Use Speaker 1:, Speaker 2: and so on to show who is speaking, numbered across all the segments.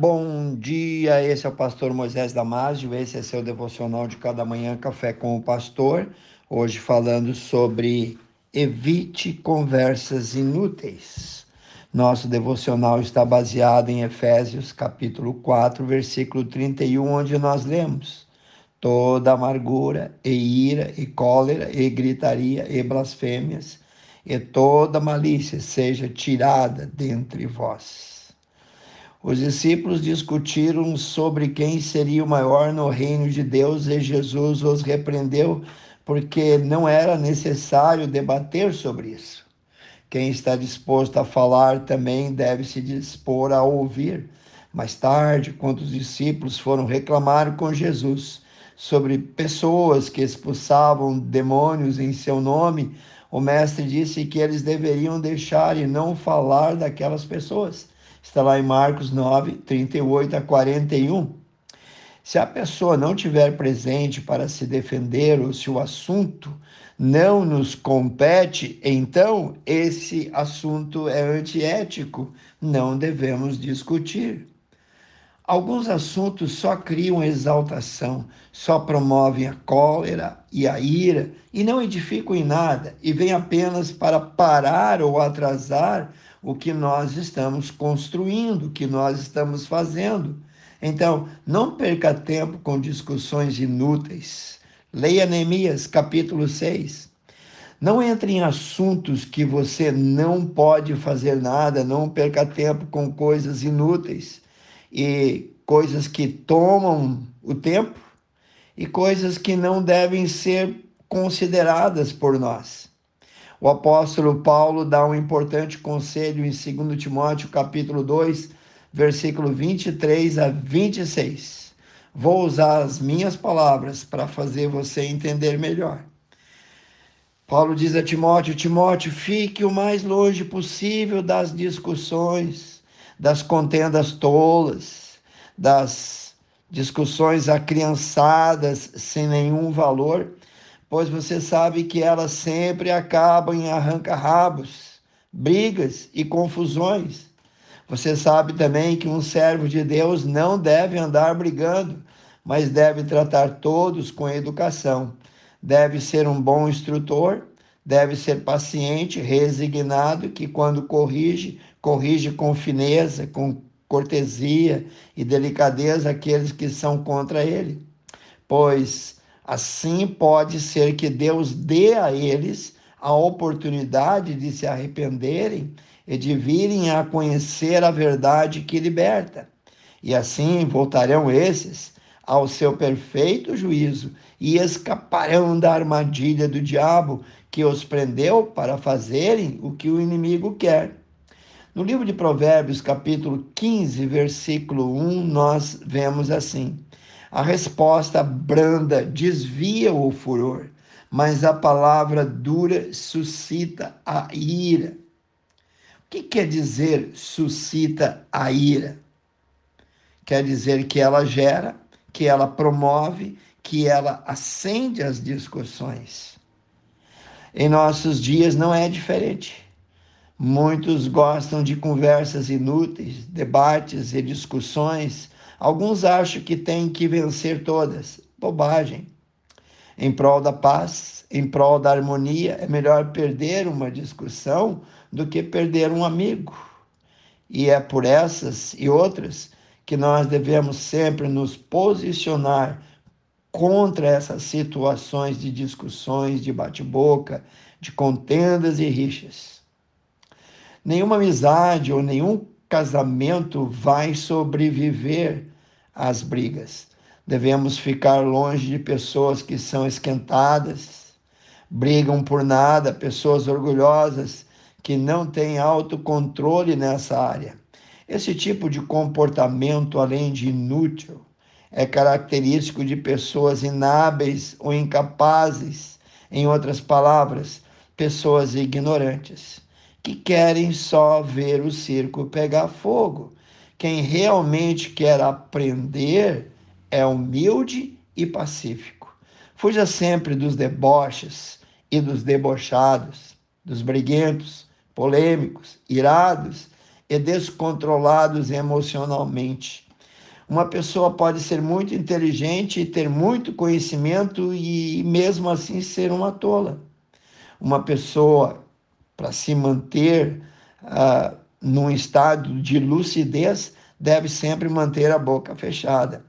Speaker 1: Bom dia, esse é o pastor Moisés Damásio, esse é seu devocional de cada manhã, Café com o Pastor. Hoje falando sobre evite conversas inúteis. Nosso devocional está baseado em Efésios capítulo 4, versículo 31, onde nós lemos: Toda amargura e ira e cólera e gritaria e blasfêmias e toda malícia seja tirada dentre vós os discípulos discutiram sobre quem seria o maior no reino de Deus e Jesus os repreendeu porque não era necessário debater sobre isso. Quem está disposto a falar também deve se dispor a ouvir. Mais tarde, quando os discípulos foram reclamar com Jesus sobre pessoas que expulsavam demônios em seu nome, o mestre disse que eles deveriam deixar e não falar daquelas pessoas Está lá em Marcos 9, 38 a 41. Se a pessoa não tiver presente para se defender ou se o assunto não nos compete, então esse assunto é antiético, não devemos discutir. Alguns assuntos só criam exaltação, só promovem a cólera e a ira e não edificam em nada e vêm apenas para parar ou atrasar o que nós estamos construindo, o que nós estamos fazendo. Então, não perca tempo com discussões inúteis. Leia Neemias, capítulo 6. Não entre em assuntos que você não pode fazer nada, não perca tempo com coisas inúteis e coisas que tomam o tempo e coisas que não devem ser consideradas por nós. O apóstolo Paulo dá um importante conselho em 2 Timóteo, capítulo 2, versículo 23 a 26. Vou usar as minhas palavras para fazer você entender melhor. Paulo diz a Timóteo: Timóteo, fique o mais longe possível das discussões, das contendas tolas, das discussões acriançadas sem nenhum valor pois você sabe que elas sempre acabam em arranca-rabos, brigas e confusões. Você sabe também que um servo de Deus não deve andar brigando, mas deve tratar todos com educação. Deve ser um bom instrutor, deve ser paciente, resignado, que quando corrige, corrige com fineza, com cortesia e delicadeza aqueles que são contra ele. Pois Assim pode ser que Deus dê a eles a oportunidade de se arrependerem e de virem a conhecer a verdade que liberta. E assim voltarão esses ao seu perfeito juízo e escaparão da armadilha do diabo que os prendeu para fazerem o que o inimigo quer. No livro de Provérbios, capítulo 15, versículo 1, nós vemos assim: a resposta branda desvia o furor, mas a palavra dura suscita a ira. O que quer dizer suscita a ira? Quer dizer que ela gera, que ela promove, que ela acende as discussões. Em nossos dias não é diferente. Muitos gostam de conversas inúteis, debates e discussões Alguns acham que têm que vencer todas. Bobagem. Em prol da paz, em prol da harmonia, é melhor perder uma discussão do que perder um amigo. E é por essas e outras que nós devemos sempre nos posicionar contra essas situações de discussões, de bate-boca, de contendas e rixas. Nenhuma amizade ou nenhum casamento vai sobreviver às brigas. Devemos ficar longe de pessoas que são esquentadas, brigam por nada, pessoas orgulhosas que não têm autocontrole nessa área. Esse tipo de comportamento, além de inútil, é característico de pessoas inábeis ou incapazes, em outras palavras, pessoas ignorantes que querem só ver o circo pegar fogo. Quem realmente quer aprender é humilde e pacífico. Fuja sempre dos deboches e dos debochados, dos briguentos, polêmicos, irados e descontrolados emocionalmente. Uma pessoa pode ser muito inteligente, ter muito conhecimento e mesmo assim ser uma tola. Uma pessoa, para se manter uh, num estado de lucidez, deve sempre manter a boca fechada.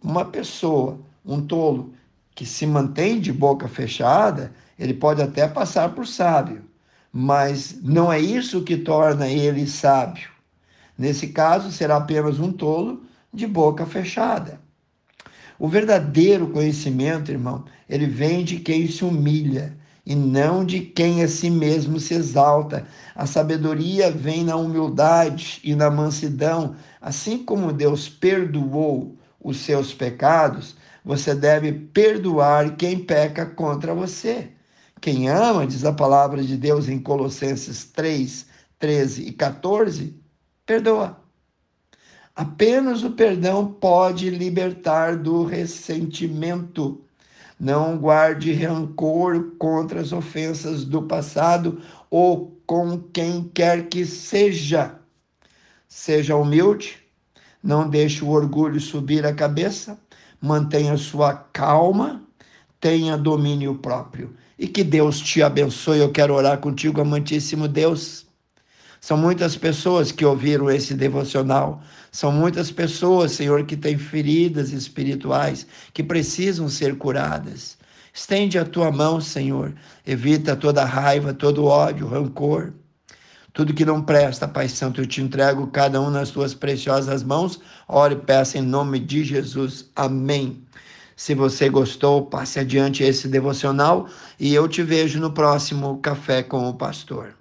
Speaker 1: Uma pessoa, um tolo, que se mantém de boca fechada, ele pode até passar por sábio, mas não é isso que torna ele sábio. Nesse caso, será apenas um tolo de boca fechada. O verdadeiro conhecimento, irmão, ele vem de quem se humilha e não de quem a si mesmo se exalta. A sabedoria vem na humildade e na mansidão. Assim como Deus perdoou os seus pecados, você deve perdoar quem peca contra você. Quem ama, diz a palavra de Deus em Colossenses 3, 13 e 14, perdoa. Apenas o perdão pode libertar do ressentimento. Não guarde rancor contra as ofensas do passado ou com quem quer que seja. Seja humilde, não deixe o orgulho subir a cabeça, mantenha sua calma, tenha domínio próprio. E que Deus te abençoe. Eu quero orar contigo, amantíssimo Deus. São muitas pessoas que ouviram esse devocional. São muitas pessoas, Senhor, que têm feridas espirituais que precisam ser curadas. Estende a tua mão, Senhor. Evita toda raiva, todo ódio, rancor. Tudo que não presta, Pai Santo, eu te entrego cada um nas tuas preciosas mãos. Ore e peça em nome de Jesus. Amém. Se você gostou, passe adiante esse devocional e eu te vejo no próximo Café com o Pastor.